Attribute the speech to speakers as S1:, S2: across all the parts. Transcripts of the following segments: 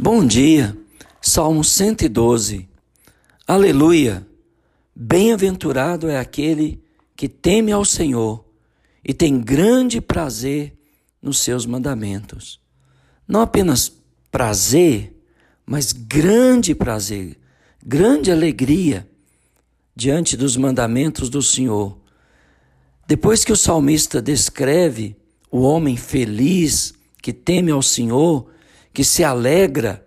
S1: Bom dia, Salmo 112. Aleluia! Bem-aventurado é aquele que teme ao Senhor e tem grande prazer nos seus mandamentos. Não apenas prazer, mas grande prazer, grande alegria diante dos mandamentos do Senhor. Depois que o salmista descreve o homem feliz que teme ao Senhor, que se alegra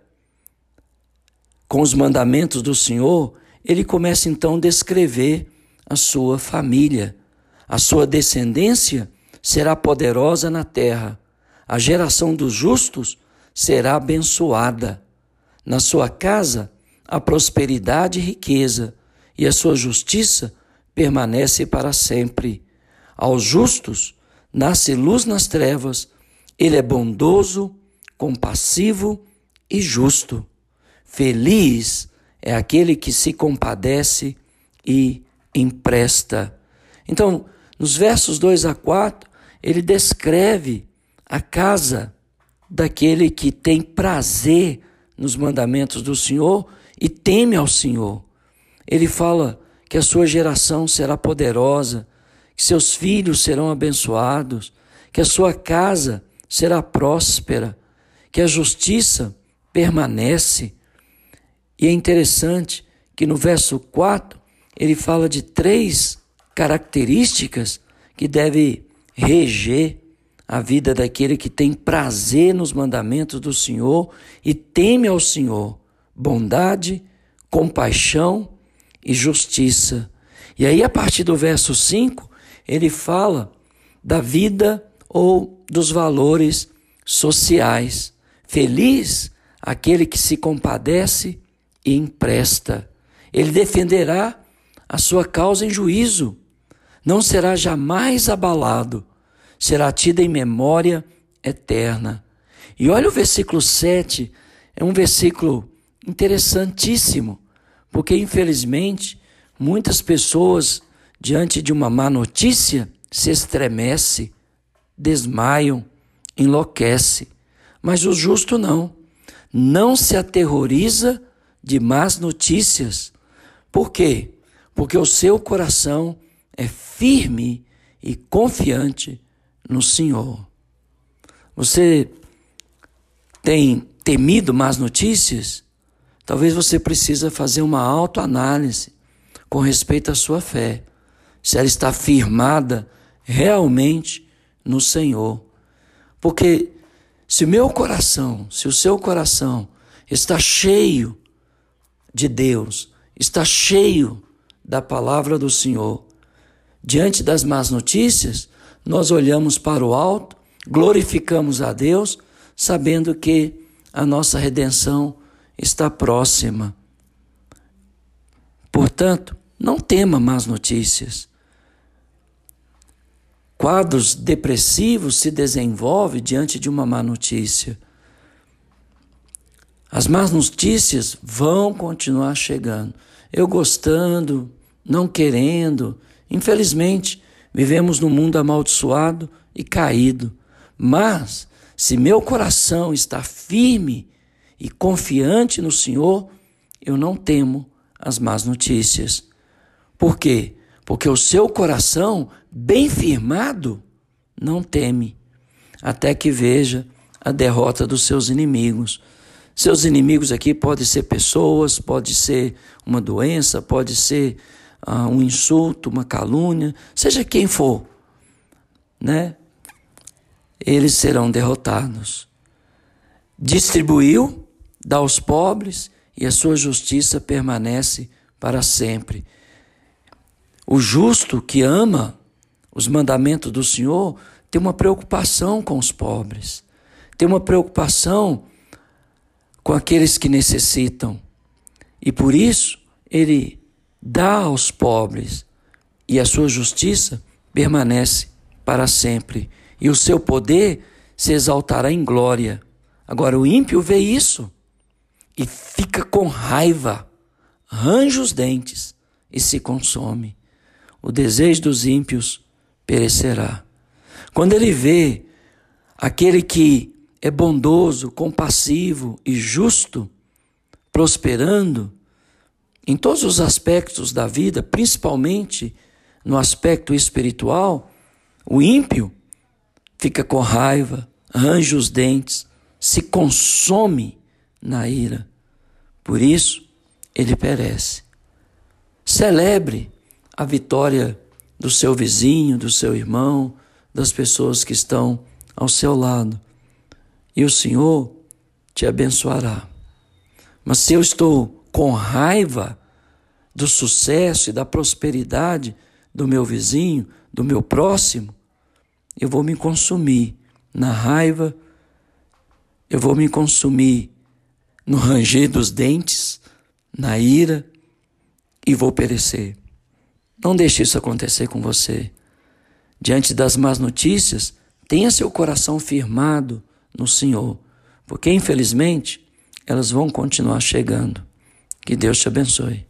S1: com os mandamentos do Senhor, ele começa então a descrever a sua família. A sua descendência será poderosa na terra. A geração dos justos será abençoada. Na sua casa a prosperidade e riqueza, e a sua justiça permanece para sempre. Aos justos nasce luz nas trevas, ele é bondoso, compassivo e justo. Feliz é aquele que se compadece e empresta. Então, nos versos 2 a 4, ele descreve a casa daquele que tem prazer nos mandamentos do Senhor e teme ao Senhor. Ele fala que a sua geração será poderosa, que seus filhos serão abençoados, que a sua casa será próspera, que a justiça permanece. E é interessante que no verso 4 ele fala de três características que deve reger a vida daquele que tem prazer nos mandamentos do Senhor e teme ao Senhor: bondade, compaixão e justiça. E aí, a partir do verso 5, ele fala da vida ou dos valores sociais. Feliz aquele que se compadece e empresta. Ele defenderá a sua causa em juízo. Não será jamais abalado. Será tido em memória eterna. E olha o versículo 7, é um versículo interessantíssimo, porque infelizmente muitas pessoas diante de uma má notícia se estremece, desmaiam, enlouquece. Mas o justo não. Não se aterroriza de más notícias. Por quê? Porque o seu coração é firme e confiante no Senhor. Você tem temido más notícias? Talvez você precisa fazer uma autoanálise com respeito à sua fé, se ela está firmada realmente no Senhor. Porque se o meu coração, se o seu coração está cheio de Deus, está cheio da palavra do Senhor, diante das más notícias, nós olhamos para o alto, glorificamos a Deus, sabendo que a nossa redenção está próxima. Portanto, não tema más notícias. Quadros depressivos se desenvolvem diante de uma má notícia. As más notícias vão continuar chegando. Eu gostando, não querendo. Infelizmente, vivemos num mundo amaldiçoado e caído. Mas, se meu coração está firme e confiante no Senhor, eu não temo as más notícias. Por quê? Porque o seu coração, bem firmado, não teme, até que veja a derrota dos seus inimigos. Seus inimigos aqui podem ser pessoas, pode ser uma doença, pode ser uh, um insulto, uma calúnia, seja quem for, né? Eles serão derrotados. Distribuiu dá aos pobres e a sua justiça permanece para sempre. O justo que ama os mandamentos do Senhor tem uma preocupação com os pobres, tem uma preocupação com aqueles que necessitam. E por isso ele dá aos pobres e a sua justiça permanece para sempre. E o seu poder se exaltará em glória. Agora o ímpio vê isso e fica com raiva, range os dentes e se consome. O desejo dos ímpios perecerá. Quando ele vê aquele que é bondoso, compassivo e justo, prosperando em todos os aspectos da vida, principalmente no aspecto espiritual, o ímpio fica com raiva, arranja os dentes, se consome na ira. Por isso, ele perece. Celebre a vitória do seu vizinho, do seu irmão, das pessoas que estão ao seu lado. E o Senhor te abençoará. Mas se eu estou com raiva do sucesso e da prosperidade do meu vizinho, do meu próximo, eu vou me consumir na raiva, eu vou me consumir no ranger dos dentes, na ira e vou perecer. Não deixe isso acontecer com você. Diante das más notícias, tenha seu coração firmado no Senhor, porque infelizmente elas vão continuar chegando. Que Deus te abençoe.